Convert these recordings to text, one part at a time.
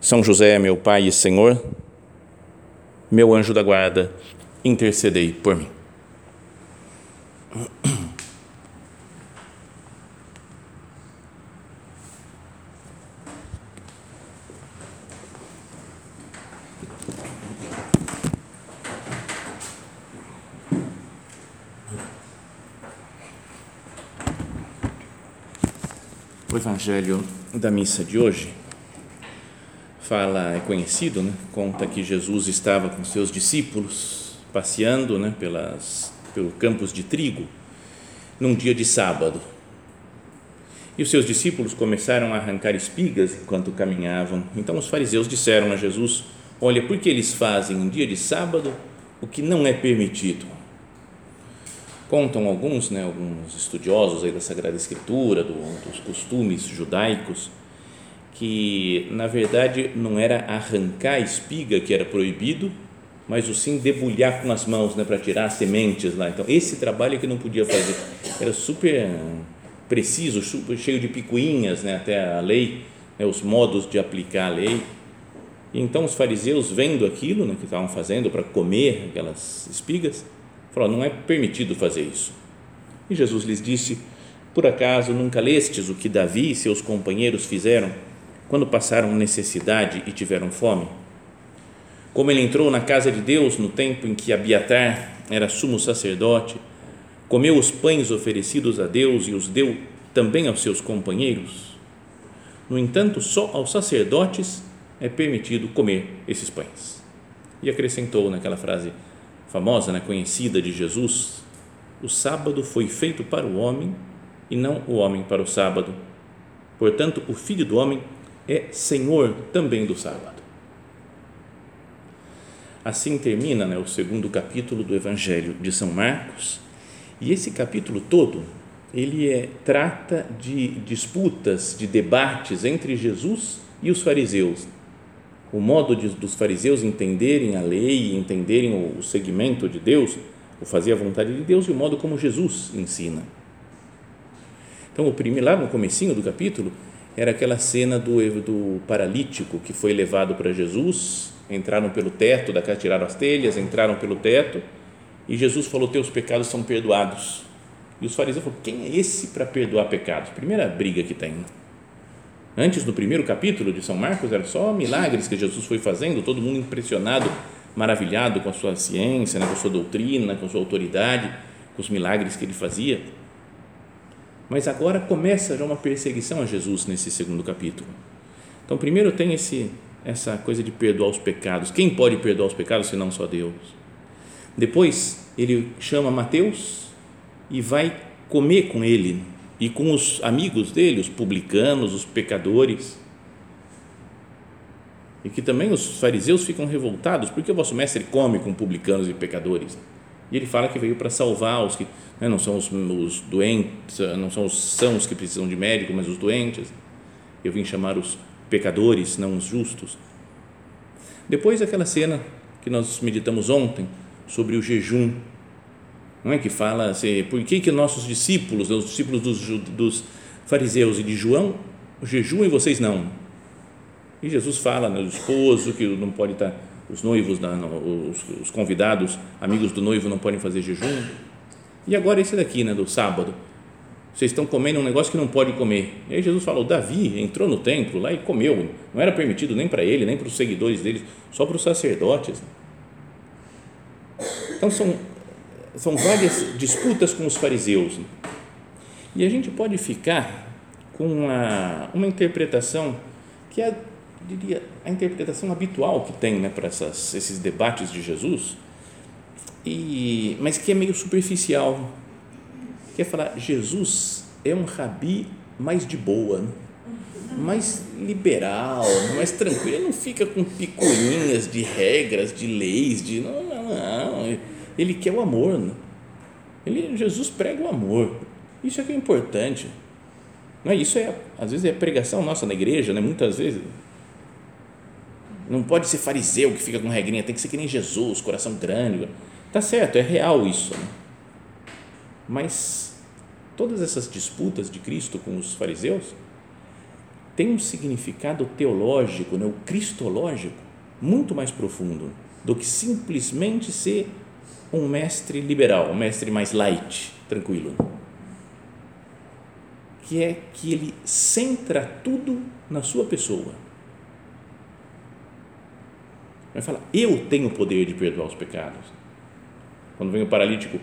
são José, meu Pai e Senhor, meu anjo da guarda, intercedei por mim. O Evangelho da missa de hoje fala, é conhecido, né? conta que Jesus estava com seus discípulos passeando né? Pelas, pelo campos de trigo num dia de sábado. E os seus discípulos começaram a arrancar espigas enquanto caminhavam. Então os fariseus disseram a Jesus: Olha, por que eles fazem um dia de sábado o que não é permitido? Contam alguns, né, alguns estudiosos aí da Sagrada Escritura, do, dos costumes judaicos, que na verdade não era arrancar a espiga que era proibido, mas o sim debulhar com as mãos, né, para tirar as sementes lá. Então esse trabalho é que não podia fazer, era super preciso, super cheio de picuinhas, né, até a lei, né, os modos de aplicar a lei. E então os fariseus vendo aquilo, né, que estavam fazendo para comer aquelas espigas, falaram: não é permitido fazer isso. E Jesus lhes disse: Por acaso nunca lestes o que Davi e seus companheiros fizeram? Quando passaram necessidade e tiveram fome? Como ele entrou na casa de Deus no tempo em que Abiatar era sumo sacerdote, comeu os pães oferecidos a Deus e os deu também aos seus companheiros? No entanto, só aos sacerdotes é permitido comer esses pães. E acrescentou naquela frase famosa, né, conhecida de Jesus: O sábado foi feito para o homem e não o homem para o sábado. Portanto, o filho do homem é Senhor também do sábado. Assim termina né, o segundo capítulo do Evangelho de São Marcos, e esse capítulo todo ele é, trata de disputas, de debates entre Jesus e os fariseus. O modo de, dos fariseus entenderem a lei, entenderem o, o segmento de Deus, o fazer a vontade de Deus e o modo como Jesus ensina. Então, o primeiro, lá no comecinho do capítulo, era aquela cena do, do paralítico que foi levado para Jesus, entraram pelo teto da casa, tiraram as telhas, entraram pelo teto e Jesus falou: Teus pecados são perdoados. E os fariseus falaram: Quem é esse para perdoar pecados? Primeira briga que tem. Antes, no primeiro capítulo de São Marcos, era só milagres que Jesus foi fazendo, todo mundo impressionado, maravilhado com a sua ciência, né, com a sua doutrina, com a sua autoridade, com os milagres que ele fazia. Mas agora começa já uma perseguição a Jesus nesse segundo capítulo. Então, primeiro tem esse essa coisa de perdoar os pecados. Quem pode perdoar os pecados se não só Deus? Depois, ele chama Mateus e vai comer com ele e com os amigos dele, os publicanos, os pecadores. E que também os fariseus ficam revoltados, porque o vosso mestre come com publicanos e pecadores. E ele fala que veio para salvar os que né, não são os, os, doentes, não são os sãos que precisam de médico, mas os doentes. Eu vim chamar os pecadores, não os justos. Depois aquela cena que nós meditamos ontem sobre o jejum, não é que fala assim, por que que nossos discípulos, os discípulos dos, dos fariseus e de João, jejuam e vocês não? E Jesus fala, né, o esposo que não pode estar os noivos, os, os convidados, amigos do noivo não podem fazer jejum. E agora esse daqui, né, do sábado. Vocês estão comendo um negócio que não pode comer. E aí Jesus falou: Davi entrou no templo lá e comeu. Não era permitido nem para ele, nem para os seguidores dele, só para os sacerdotes. Então são, são várias disputas com os fariseus. E a gente pode ficar com uma, uma interpretação que é diria, a interpretação habitual que tem né, para essas, esses debates de Jesus, e, mas que é meio superficial. Quer falar, Jesus é um rabi mais de boa. Mais liberal, mais tranquilo. Ele não fica com picuinhas de regras, de leis, de não, não, não. Ele quer o amor. Né? Ele, Jesus prega o amor. Isso é que é importante. Não é isso é às vezes é pregação nossa na igreja, né? Muitas vezes não pode ser fariseu que fica com regrinha, tem que ser que nem Jesus, coração grande. Tá certo, é real isso. Né? Mas todas essas disputas de Cristo com os fariseus têm um significado teológico, né? o cristológico, muito mais profundo do que simplesmente ser um mestre liberal, um mestre mais light, tranquilo. Que é que ele centra tudo na sua pessoa. Vai falar, eu tenho o poder de perdoar os pecados. Quando vem o paralítico,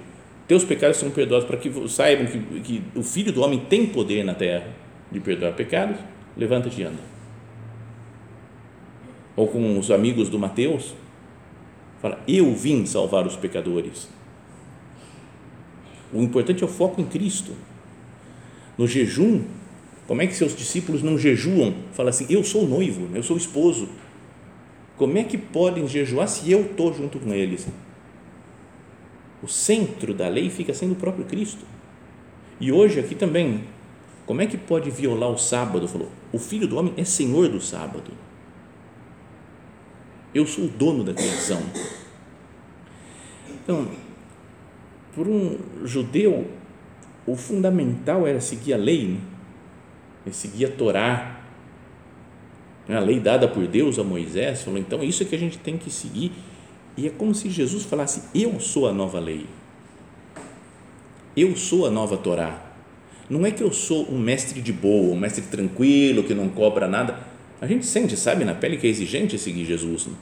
teus pecados são perdoados para que saibam que, que o Filho do Homem tem poder na terra de perdoar pecados, levanta-te e anda. Ou com os amigos do Mateus, fala, eu vim salvar os pecadores. O importante é o foco em Cristo. No jejum, como é que seus discípulos não jejuam? Fala assim, eu sou noivo, eu sou esposo. Como é que podem jejuar se eu estou junto com eles? o centro da lei fica sendo o próprio Cristo. E hoje aqui também, como é que pode violar o sábado? Falou, o filho do homem é senhor do sábado. Eu sou o dono da criação. Então, por um judeu, o fundamental era seguir a lei, né? É seguir a Torá, a lei dada por Deus a Moisés. Falou, então, isso é que a gente tem que seguir e é como se Jesus falasse: Eu sou a nova lei. Eu sou a nova Torá. Não é que eu sou um mestre de boa, um mestre tranquilo, que não cobra nada. A gente sente, sabe, na pele que é exigente seguir Jesus. Né?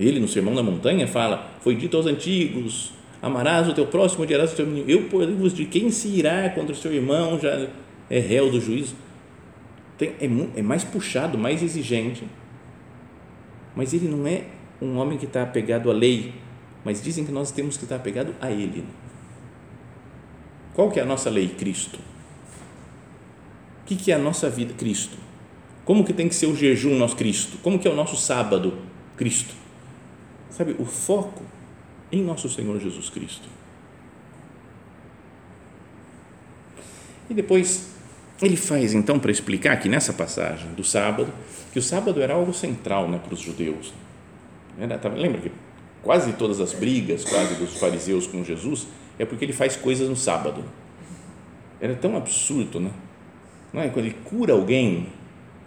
Ele, no Sermão da Montanha, fala: Foi dito aos antigos: Amarás o teu próximo, odiarás o teu menino. Eu, porém, vos digo: quem se irá contra o seu irmão já é réu do juízo. Tem, é, é mais puxado, mais exigente. Mas ele não é um homem que está apegado à lei, mas dizem que nós temos que estar apegado a Ele. Qual que é a nossa lei? Cristo. O que, que é a nossa vida? Cristo. Como que tem que ser o jejum nosso Cristo? Como que é o nosso sábado? Cristo. Sabe, o foco em nosso Senhor Jesus Cristo. E depois ele faz então para explicar que nessa passagem do sábado, que o sábado era algo central né, para os judeus. Era, tá, lembra que quase todas as brigas quase dos fariseus com Jesus é porque ele faz coisas no sábado. Era tão absurdo, né? Não é? Quando ele cura alguém,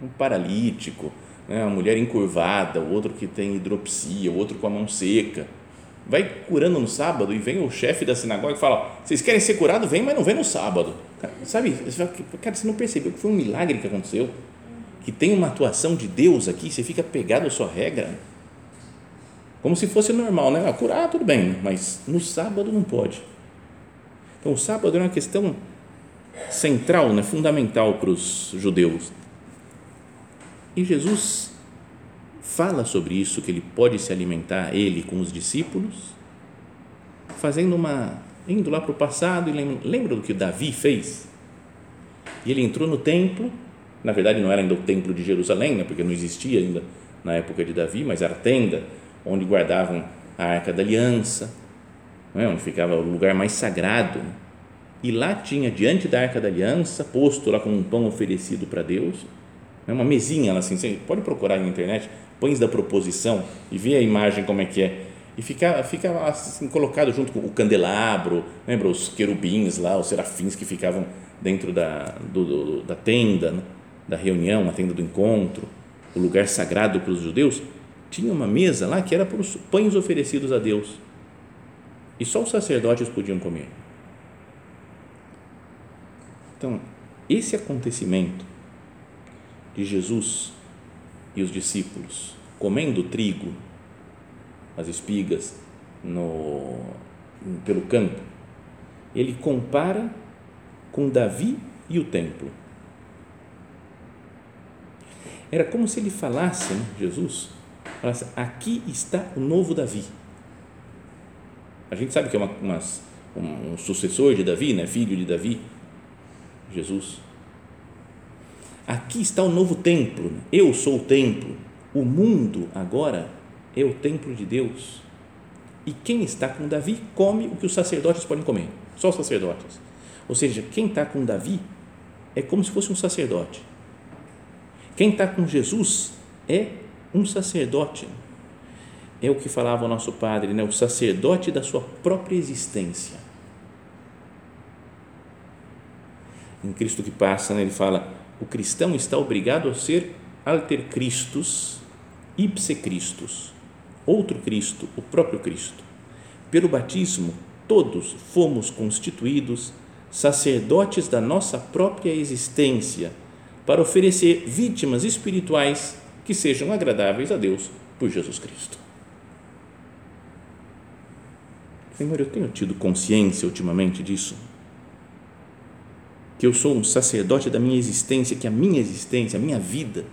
um paralítico, né? uma mulher encurvada, o outro que tem hidropsia, o outro com a mão seca, vai curando no sábado e vem o chefe da sinagoga e fala: vocês querem ser curados? Vem, mas não vem no sábado. Sabe? Cara, você não percebeu que foi um milagre que aconteceu? Que tem uma atuação de Deus aqui, você fica pegado à sua regra como se fosse normal, né? Ah, curar, tudo bem, mas no sábado não pode. Então, o sábado é uma questão central, né? fundamental para os judeus. E Jesus fala sobre isso, que ele pode se alimentar, ele com os discípulos, fazendo uma. indo lá para o passado e lembra, lembra do que Davi fez? E ele entrou no templo, na verdade não era ainda o templo de Jerusalém, né? porque não existia ainda na época de Davi, mas era a tenda onde guardavam a arca da aliança, é? onde ficava o lugar mais sagrado. E lá tinha, diante da arca da aliança, posto lá como um pão oferecido para Deus, é uma mesinha lá assim, você pode procurar na internet, pães da proposição e ver a imagem como é que é. E fica, fica assim, colocado junto com o candelabro, lembra os querubins lá, os serafins que ficavam dentro da, do, do, da tenda, né? da reunião, a tenda do encontro, o lugar sagrado para os judeus tinha uma mesa lá que era para os pães oferecidos a Deus. E só os sacerdotes podiam comer. Então, esse acontecimento de Jesus e os discípulos comendo trigo, as espigas no, pelo campo, ele compara com Davi e o templo. Era como se ele falasse, né, Jesus, assim, aqui está o novo Davi. A gente sabe que é uma, um, um sucessor de Davi, né? filho de Davi, Jesus. Aqui está o novo templo, eu sou o templo, o mundo agora é o templo de Deus. E quem está com Davi come o que os sacerdotes podem comer, só os sacerdotes. Ou seja, quem está com Davi é como se fosse um sacerdote. Quem está com Jesus é um sacerdote. É o que falava o nosso padre, né? o sacerdote da sua própria existência. Em Cristo que passa, né? ele fala: o cristão está obrigado a ser alter Christus, ipse Christus outro Cristo, o próprio Cristo. Pelo batismo, todos fomos constituídos sacerdotes da nossa própria existência para oferecer vítimas espirituais que sejam agradáveis a Deus por Jesus Cristo. Senhor, eu tenho tido consciência ultimamente disso. Que eu sou um sacerdote da minha existência, que a minha existência, a minha vida,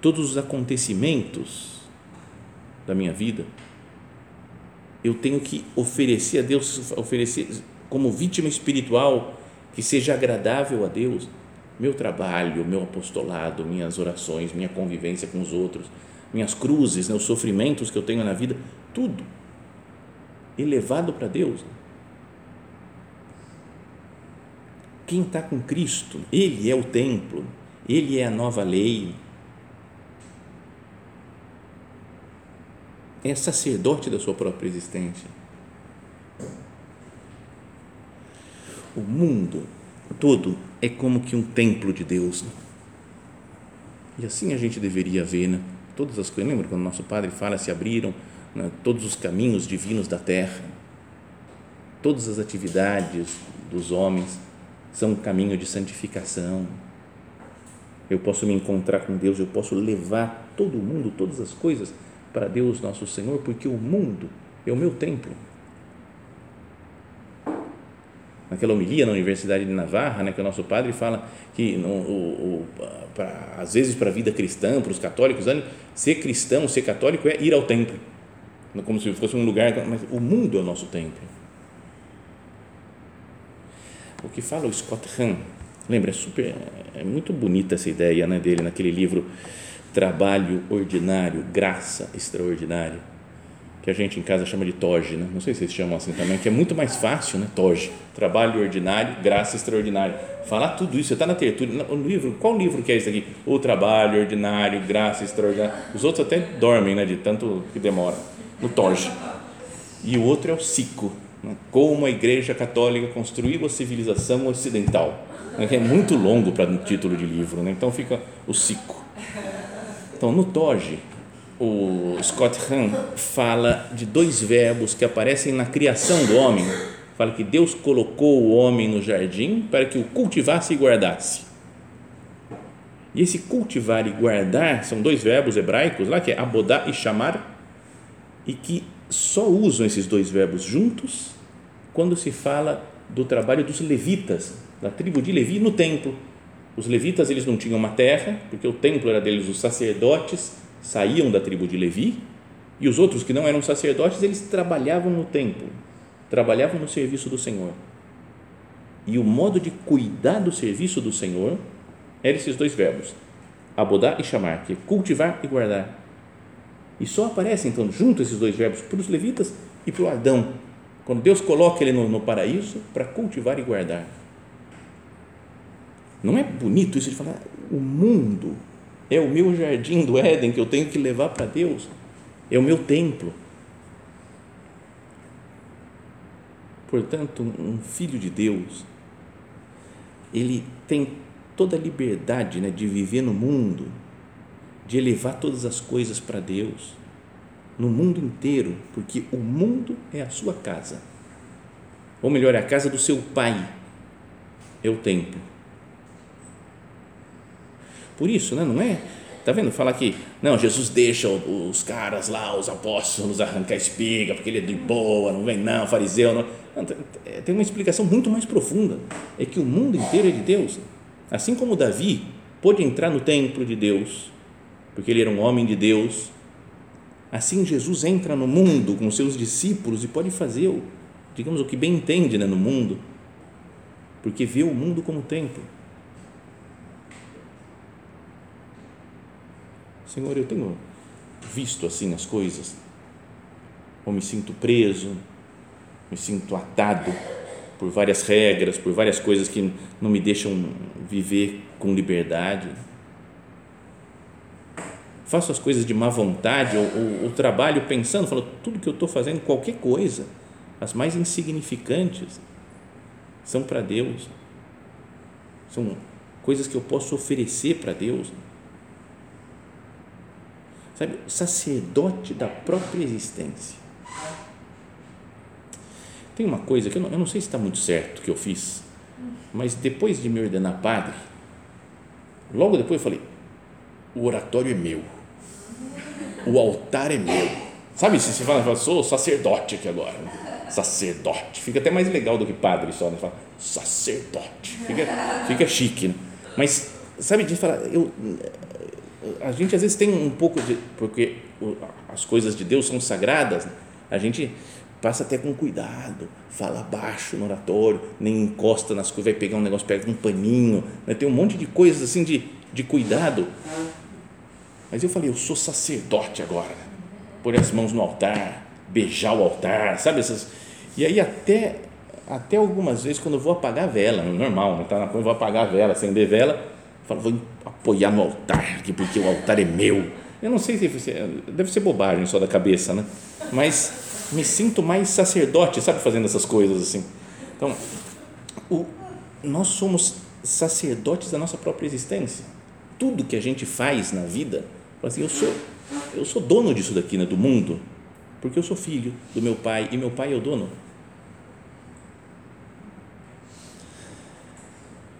todos os acontecimentos da minha vida, eu tenho que oferecer a Deus, oferecer como vítima espiritual que seja agradável a Deus, meu trabalho, meu apostolado, minhas orações, minha convivência com os outros, minhas cruzes, né, os sofrimentos que eu tenho na vida, tudo elevado para Deus. Quem está com Cristo, Ele é o templo, Ele é a nova lei, é sacerdote da sua própria existência. O mundo todo é como que um templo de Deus. Né? E assim a gente deveria ver, né? Todas as coisas, lembra quando nosso Padre fala, se abriram né? todos os caminhos divinos da terra, todas as atividades dos homens são um caminho de santificação. Eu posso me encontrar com Deus, eu posso levar todo mundo, todas as coisas para Deus nosso Senhor, porque o mundo é o meu templo. Naquela homilia na Universidade de Navarra, né, que o nosso padre fala que no, o, o, pra, às vezes para a vida cristã, para os católicos, ser cristão, ser católico é ir ao templo, como se fosse um lugar, mas o mundo é o nosso templo. O que fala o Scott Hahn, lembra, é super, é muito bonita essa ideia né, dele naquele livro trabalho ordinário, graça extraordinária, que a gente em casa chama de toge, né? não sei se vocês chamam assim também, que é muito mais fácil, né? toge, trabalho ordinário, graça extraordinária. Falar tudo isso, você está na tertúlia, no livro, qual livro que é esse aqui? O trabalho ordinário, graça extraordinária. Os outros até dormem, né? de tanto que demora, no toge. E o outro é o Sico? Como a Igreja Católica construiu a civilização ocidental. É muito longo para um título de livro, né? então fica o Sico então, no Toge, o Scott Hahn fala de dois verbos que aparecem na criação do homem. Fala que Deus colocou o homem no jardim para que o cultivasse e guardasse. E esse cultivar e guardar são dois verbos hebraicos lá, que é abodar e chamar, e que só usam esses dois verbos juntos quando se fala do trabalho dos levitas, da tribo de Levi no templo os levitas eles não tinham uma terra, porque o templo era deles, os sacerdotes saíam da tribo de Levi, e os outros que não eram sacerdotes, eles trabalhavam no templo, trabalhavam no serviço do Senhor. E o modo de cuidar do serviço do Senhor eram esses dois verbos, abodar e chamar, que é cultivar e guardar. E só aparecem então junto esses dois verbos para os levitas e para o Adão, quando Deus coloca ele no, no paraíso para cultivar e guardar. Não é bonito isso de falar, o mundo é o meu jardim do Éden que eu tenho que levar para Deus, é o meu templo. Portanto, um filho de Deus, ele tem toda a liberdade né, de viver no mundo, de elevar todas as coisas para Deus, no mundo inteiro, porque o mundo é a sua casa. Ou melhor, é a casa do seu pai, é o templo. Por isso, né? não é? Tá vendo? Fala que não, Jesus deixa os caras lá, os apóstolos, arrancar espiga, porque ele é de boa, não vem não, fariseu. Não. não. Tem uma explicação muito mais profunda. É que o mundo inteiro é de Deus. Assim como Davi pôde entrar no templo de Deus, porque ele era um homem de Deus, assim Jesus entra no mundo com seus discípulos e pode fazer, digamos, o que bem entende né, no mundo, porque vê o mundo como templo. Senhor, eu tenho visto assim as coisas, ou me sinto preso, me sinto atado por várias regras, por várias coisas que não me deixam viver com liberdade. Faço as coisas de má vontade ou, ou, ou trabalho pensando, falo, tudo que eu estou fazendo, qualquer coisa, as mais insignificantes, são para Deus. São coisas que eu posso oferecer para Deus. Sabe, sacerdote da própria existência. Tem uma coisa que eu não, eu não sei se está muito certo que eu fiz, mas depois de me ordenar padre, logo depois eu falei: o oratório é meu, o altar é meu. Sabe, se você fala, sou sacerdote aqui agora, sacerdote, fica até mais legal do que padre só, né? Fala, sacerdote, fica, fica chique, né? mas sabe, de falar, eu, a gente às vezes tem um pouco de, porque as coisas de Deus são sagradas, né? a gente passa até com cuidado, fala baixo no oratório, nem encosta nas coisas, vai pegar um negócio, pega um paninho, né? tem um monte de coisas assim de, de cuidado. Mas eu falei, eu sou sacerdote agora, pôr as mãos no altar, beijar o altar, sabe essas. E aí até até algumas vezes quando eu vou apagar a vela, normal, não tá na eu vou apagar a vela, acender vela, eu falo, vou apoiar no altar, porque o altar é meu. Eu não sei se deve ser bobagem só da cabeça, né? Mas me sinto mais sacerdote, sabe, fazendo essas coisas assim. Então, o, nós somos sacerdotes da nossa própria existência. Tudo que a gente faz na vida, assim, eu sou, eu sou dono disso daqui, né, do mundo, porque eu sou filho do meu pai e meu pai é o dono.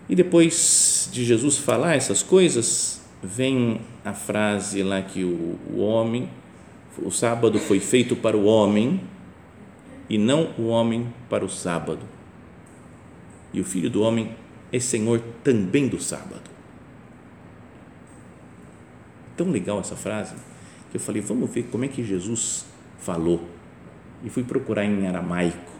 E depois de Jesus falar essas coisas, vem a frase lá que o, o homem o sábado foi feito para o homem e não o homem para o sábado. E o filho do homem é senhor também do sábado. Tão legal essa frase que eu falei, vamos ver como é que Jesus falou. E fui procurar em aramaico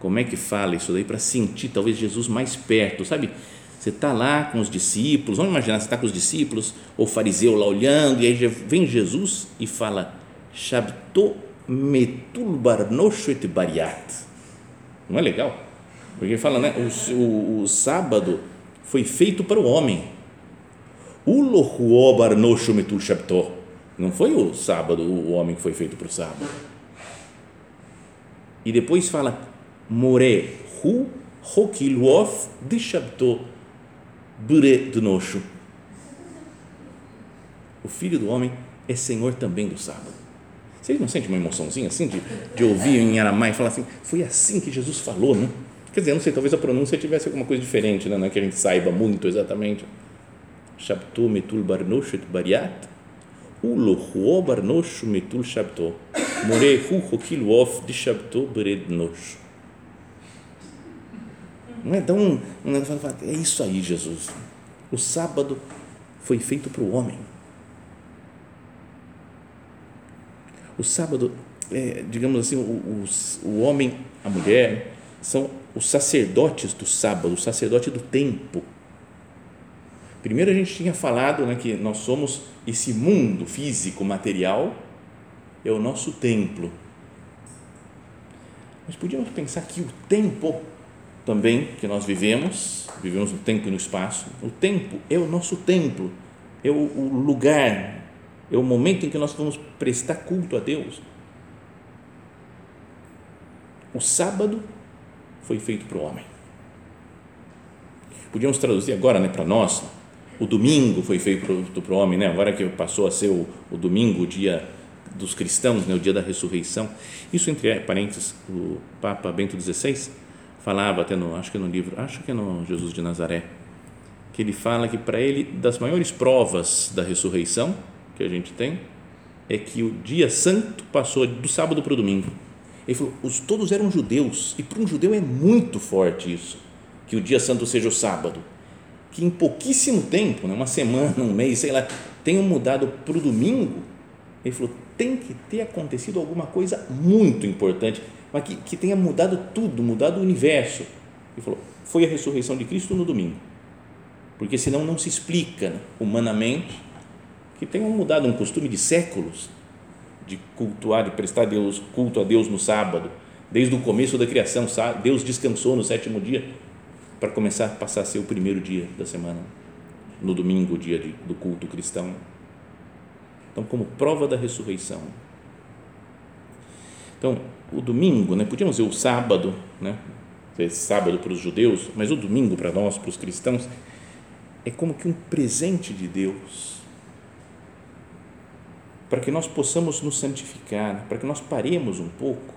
como é que fala isso daí para sentir talvez Jesus mais perto, sabe? Você está lá com os discípulos, vamos imaginar, você está com os discípulos, ou fariseu lá olhando, e aí vem Jesus e fala Shabto metul barnosho et bariat. Não é legal? Porque fala, né? O, o, o sábado foi feito para o homem. Ulohuo barnosho metul shabto. Não foi o sábado, o homem que foi feito para o sábado. E depois fala, more hu hokiluof de shabto bure. O filho do homem é senhor também do sábado. Vocês não sentem uma emoçãozinha assim de, de ouvir em Aramai e falar assim, foi assim que Jesus falou, né? Quer dizer, não sei, talvez a pronúncia tivesse alguma coisa diferente, né? não é que a gente saiba muito exatamente. Et bariat, ulo huo barnosh metul shabto, more hu hokil wof de shabto berednosh. Não é? Então, é isso aí, Jesus. O sábado foi feito para o homem O sábado, é, digamos assim, o, o, o homem, a mulher, são os sacerdotes do sábado, o sacerdote do tempo. Primeiro a gente tinha falado né, que nós somos esse mundo físico, material, é o nosso templo. Mas podíamos pensar que o tempo também que nós vivemos, vivemos no tempo e no espaço, o tempo é o nosso templo, é o, o lugar é o momento em que nós vamos prestar culto a Deus. O sábado foi feito para o homem. Podíamos traduzir agora né, para nós, o domingo foi feito para o homem, né? agora que passou a ser o, o domingo, o dia dos cristãos, né, o dia da ressurreição. Isso, entre parênteses, o Papa Bento XVI falava até no, acho que no livro, acho que é no Jesus de Nazaré, que ele fala que para ele, das maiores provas da ressurreição que a gente tem é que o dia santo passou do sábado para o domingo. Ele falou, os, todos eram judeus, e para um judeu é muito forte isso, que o dia santo seja o sábado. Que em pouquíssimo tempo, né, uma semana, um mês, sei lá, tenham mudado para o domingo. Ele falou, tem que ter acontecido alguma coisa muito importante, mas que, que tenha mudado tudo, mudado o universo. Ele falou, foi a ressurreição de Cristo no domingo. Porque senão não se explica né, humanamente que tenham mudado um costume de séculos de cultuar, de prestar Deus, culto a Deus no sábado. Desde o começo da criação, Deus descansou no sétimo dia para começar a passar a ser o primeiro dia da semana, no domingo, o dia de, do culto cristão. Então, como prova da ressurreição. Então, o domingo, né, podíamos dizer o sábado, né, sábado para os judeus, mas o domingo para nós, para os cristãos, é como que um presente de Deus para que nós possamos nos santificar, para que nós paremos um pouco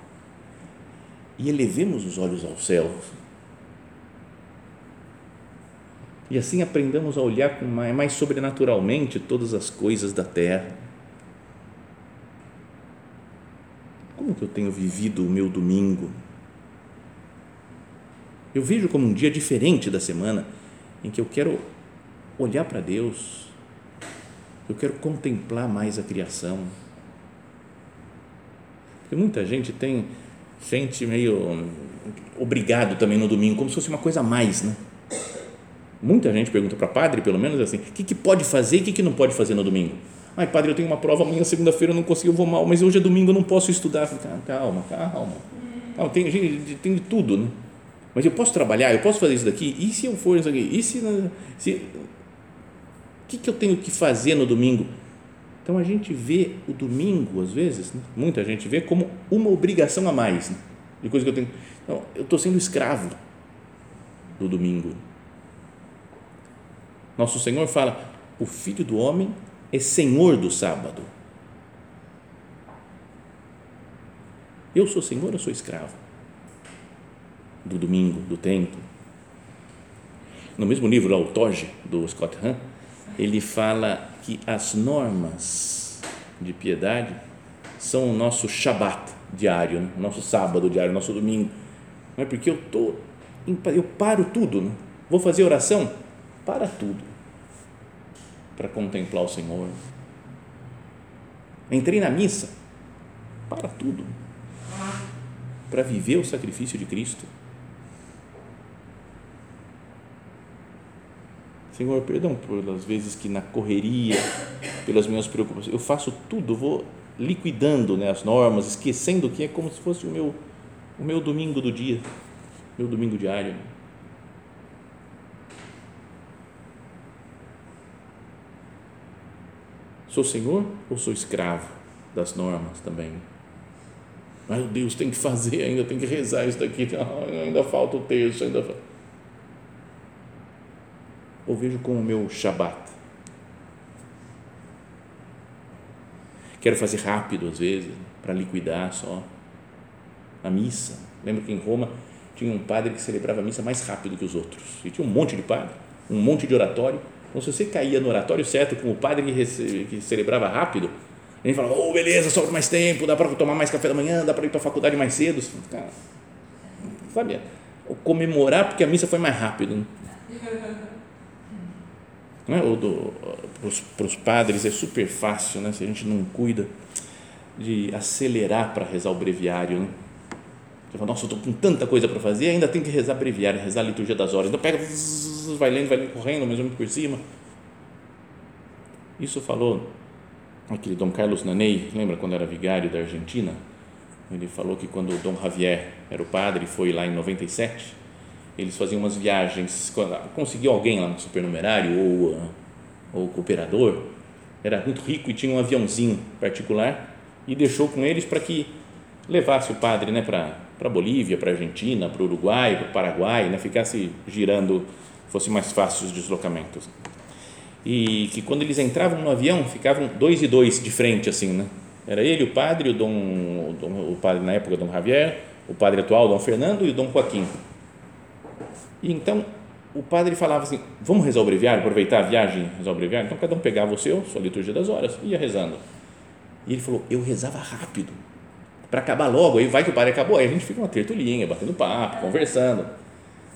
e elevemos os olhos ao céu. E assim aprendamos a olhar mais, mais sobrenaturalmente todas as coisas da terra. Como que eu tenho vivido o meu domingo? Eu vejo como um dia diferente da semana em que eu quero olhar para Deus, eu quero contemplar mais a criação. Porque muita gente tem sente meio obrigado também no domingo, como se fosse uma coisa a mais, né? Muita gente pergunta para padre, pelo menos assim, o que, que pode fazer e o que, que não pode fazer no domingo? Ai, padre, eu tenho uma prova amanhã, segunda-feira, eu não consigo, eu vou mal, mas hoje é domingo, eu não posso estudar. Calma, calma. Não, tem, tem de tudo, né? Mas eu posso trabalhar, eu posso fazer isso daqui? E se eu for isso aqui? E se, se o que, que eu tenho que fazer no domingo? Então a gente vê o domingo, às vezes, né? muita gente vê como uma obrigação a mais, né? de coisa que eu tenho. Então, eu estou sendo escravo do domingo. Nosso Senhor fala: o filho do homem é senhor do sábado. Eu sou senhor ou sou escravo? Do domingo, do tempo. No mesmo livro, O Toge, do Scott Hahn, ele fala que as normas de piedade são o nosso Shabat diário, né? o nosso sábado diário, o nosso domingo. Não é porque eu tô, eu paro tudo, né? vou fazer oração, para tudo para contemplar o Senhor. Entrei na missa, para tudo, para viver o sacrifício de Cristo. Senhor, perdão pelas vezes que na correria, pelas minhas preocupações, eu faço tudo, vou liquidando né, as normas, esquecendo que é como se fosse o meu, o meu domingo do dia, meu domingo diário. Sou senhor ou sou escravo das normas também? Meu Deus, tem que fazer, ainda tem que rezar isso daqui, ainda falta o texto, ainda falta ou vejo como o meu Shabat. Quero fazer rápido às vezes, para liquidar só. A missa. Lembro que em Roma tinha um padre que celebrava a missa mais rápido que os outros. E tinha um monte de padre, um monte de oratório. Então, se você caía no oratório certo com o padre que, recebe, que celebrava rápido, gente falava, oh, beleza, sobra mais tempo, dá para tomar mais café da manhã, dá para ir para a faculdade mais cedo. Cara, sabe, comemorar porque a missa foi mais rápido. Né? Não é? para os padres é super fácil, né? se a gente não cuida de acelerar para rezar o breviário. Né? Nossa, eu estou com tanta coisa para fazer, ainda tem que rezar breviário, rezar a liturgia das horas. Então pega, vai lendo, vai lendo, correndo, mais ou menos por cima. Isso falou aquele Dom Carlos Nanei, lembra quando era vigário da Argentina? Ele falou que quando o Dom Javier era o padre, foi lá em 97, eles faziam umas viagens, conseguiu alguém lá no supernumerário ou, ou cooperador, era muito rico e tinha um aviãozinho particular e deixou com eles para que levasse o padre né, para a Bolívia, para a Argentina, para o Uruguai, para o Paraguai, né, ficasse girando, fosse mais fácil os deslocamentos. E que quando eles entravam no avião, ficavam dois e dois de frente, assim, né? Era ele, o padre, o, dom, o, dom, o padre na época, Dom Javier, o padre atual, Dom Fernando, e o Dom Joaquim e então o padre falava assim: vamos rezar o breviário, aproveitar a viagem, rezar o breviário. Então cada um pegava o seu, sua liturgia das horas, e ia rezando. E ele falou: eu rezava rápido, para acabar logo. Aí vai que o padre acabou, aí a gente fica uma tertulinha, batendo papo, conversando.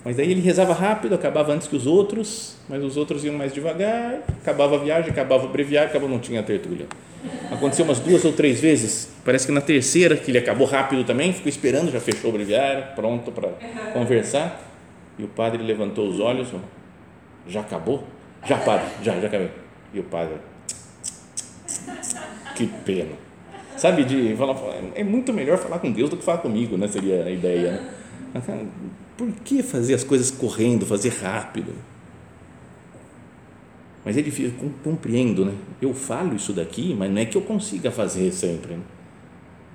Mas daí ele rezava rápido, acabava antes que os outros, mas os outros iam mais devagar, acabava a viagem, acabava o breviário, acabou, não tinha tertúlia. Aconteceu umas duas ou três vezes, parece que na terceira, que ele acabou rápido também, ficou esperando, já fechou o breviário, pronto para conversar e o padre levantou os olhos, já acabou? Já, padre, já, já acabei. E o padre, que pena. Sabe, de falar, é muito melhor falar com Deus do que falar comigo, né? Seria a ideia. Né? Por que fazer as coisas correndo, fazer rápido? Mas é difícil, eu compreendo, né? Eu falo isso daqui, mas não é que eu consiga fazer sempre. Né?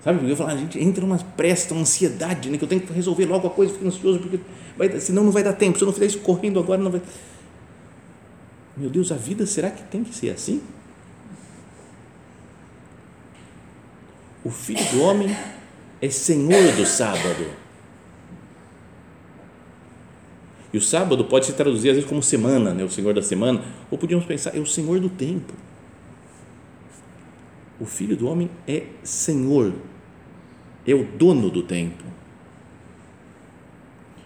Sabe? Porque eu falo, a gente entra numa pressa, uma ansiedade, né? Que eu tenho que resolver logo a coisa, fico ansioso, porque vai, senão não vai dar tempo. Se eu não fizer isso correndo agora, não vai. Meu Deus, a vida será que tem que ser assim? O filho do homem é senhor do sábado. E o sábado pode se traduzir às vezes como semana, né? o senhor da semana, ou podíamos pensar, é o senhor do tempo. O filho do homem é senhor, é o dono do tempo.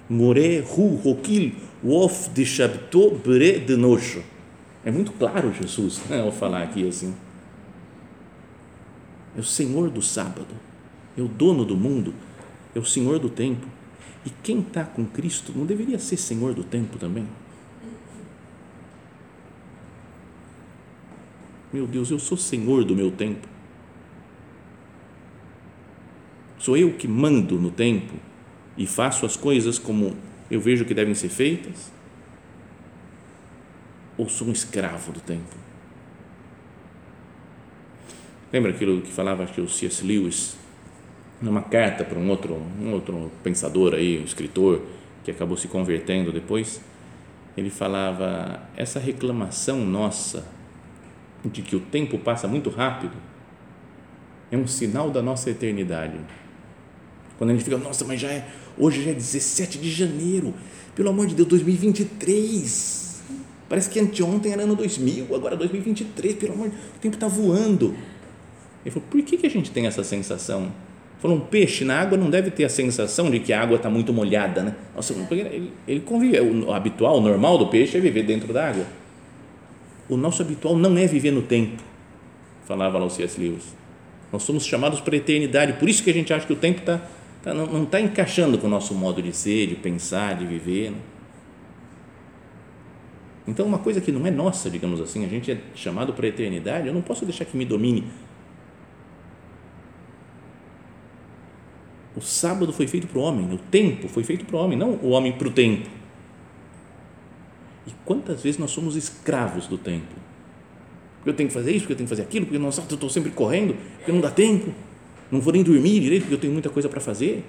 More hu rokil wof de shabto bre de nocho. É muito claro Jesus né, ao falar aqui assim. É o senhor do sábado, é o dono do mundo, é o senhor do tempo e quem está com Cristo não deveria ser senhor do tempo também? Meu Deus, eu sou senhor do meu tempo. Sou eu que mando no tempo e faço as coisas como eu vejo que devem ser feitas? Ou sou um escravo do tempo? Lembra aquilo que falava, que o C.S. Lewis, numa carta para um outro, um outro pensador aí, um escritor que acabou se convertendo depois, ele falava essa reclamação nossa de que o tempo passa muito rápido é um sinal da nossa eternidade. Quando a gente fica, nossa, mas já é, hoje já é 17 de janeiro, pelo amor de Deus, 2023. Parece que anteontem era ano 2000, agora 2023, pelo amor de Deus, o tempo está voando. Ele falou, por que, que a gente tem essa sensação? Falou, um peixe na água não deve ter a sensação de que a água está muito molhada, né? Nossa, ele, ele convive, o habitual, o normal do peixe é viver dentro da água. O nosso habitual não é viver no tempo, falava lá o C.S. Lewis. Nós somos chamados para a eternidade, por isso que a gente acha que o tempo tá, tá não está encaixando com o nosso modo de ser, de pensar, de viver. Né? Então, uma coisa que não é nossa, digamos assim, a gente é chamado para a eternidade, eu não posso deixar que me domine O sábado foi feito para o homem, o tempo foi feito para o homem, não o homem para o tempo. E quantas vezes nós somos escravos do tempo? Porque eu tenho que fazer isso, porque eu tenho que fazer aquilo, porque eu estou sempre correndo, porque não dá tempo, não vou nem dormir direito, porque eu tenho muita coisa para fazer.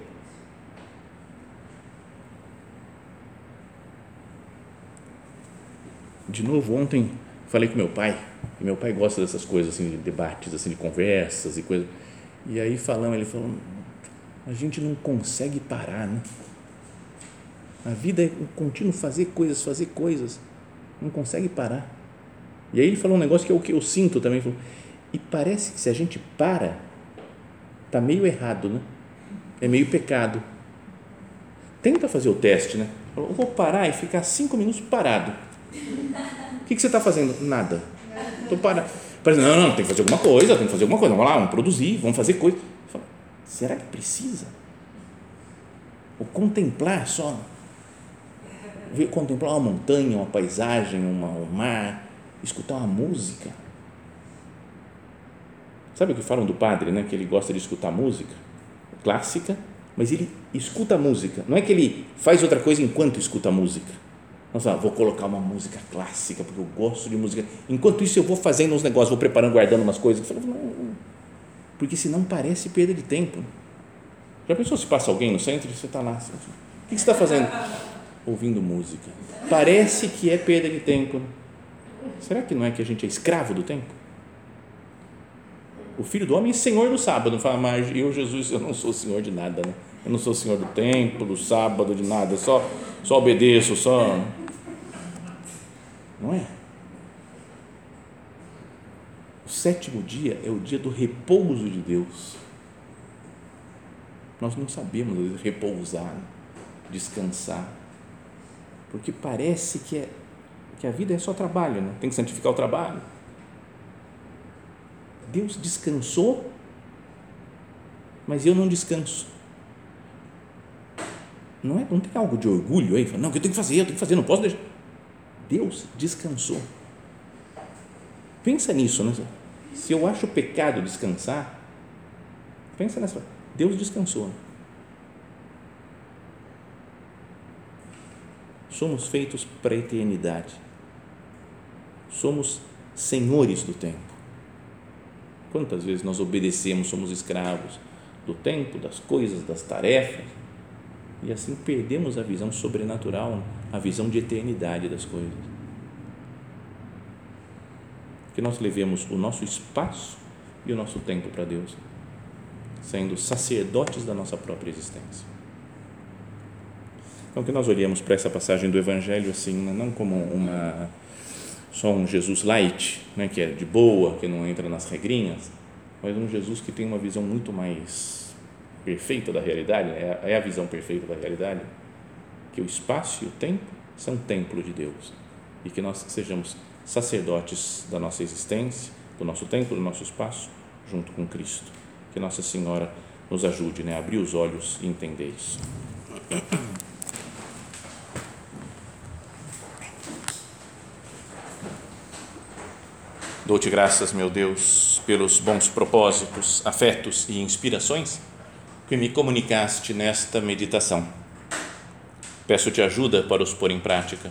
De novo, ontem falei com meu pai, e meu pai gosta dessas coisas, assim, de debates, assim, de conversas e coisas. E aí falamos, ele falou, a gente não consegue parar, né? A vida é um contínuo fazer coisas, fazer coisas, não consegue parar. E aí ele falou um negócio que é o que eu sinto também, falou, e parece que se a gente para, tá meio errado, né? É meio pecado. Tenta fazer o teste, né? Eu vou parar e ficar cinco minutos parado. O que, que você está fazendo? Nada. Estou parado. Não, não, tem que fazer alguma coisa, tem que fazer alguma coisa. Vamos lá, vamos produzir, vamos fazer coisa. Será que precisa? O contemplar só. Ver, contemplar uma montanha, uma paisagem, uma, um mar, escutar uma música. Sabe o que falam do padre, né? Que ele gosta de escutar música clássica, mas ele escuta a música. Não é que ele faz outra coisa enquanto escuta a música. Nossa, vou colocar uma música clássica porque eu gosto de música. Enquanto isso eu vou fazendo uns negócios, vou preparando, guardando umas coisas. Não, porque senão parece perda de tempo. Já pensou se passa alguém no centro você está lá? Assim, o que você está fazendo? Ouvindo música. Parece que é perda de tempo. Será que não é que a gente é escravo do tempo? O filho do homem é senhor do sábado. Fala, mas eu, Jesus, eu não sou senhor de nada, né? Eu não sou senhor do tempo, do sábado, de nada. Só, só obedeço, só. Não é? Sétimo dia é o dia do repouso de Deus. Nós não sabemos repousar, descansar, porque parece que, é, que a vida é só trabalho, né? tem que santificar o trabalho. Deus descansou, mas eu não descanso. Não, é, não tem algo de orgulho aí? Não, que eu tenho que fazer, eu tenho que fazer, não posso deixar. Deus descansou. Pensa nisso, né? Se eu acho pecado descansar, pensa nessa. Deus descansou. Somos feitos para a eternidade. Somos senhores do tempo. Quantas vezes nós obedecemos, somos escravos do tempo, das coisas, das tarefas, e assim perdemos a visão sobrenatural, a visão de eternidade das coisas. Que nós levemos o nosso espaço e o nosso tempo para Deus, sendo sacerdotes da nossa própria existência. Então, que nós olhemos para essa passagem do Evangelho assim, não como uma só um Jesus light, né, que é de boa, que não entra nas regrinhas, mas um Jesus que tem uma visão muito mais perfeita da realidade, é, é a visão perfeita da realidade, que o espaço e o tempo são templo de Deus e que nós sejamos sacerdotes da nossa existência, do nosso tempo, do nosso espaço, junto com Cristo. Que Nossa Senhora nos ajude né, a abrir os olhos e entender isso. Dou-te graças, meu Deus, pelos bons propósitos, afetos e inspirações que me comunicaste nesta meditação. Peço-te ajuda para os pôr em prática.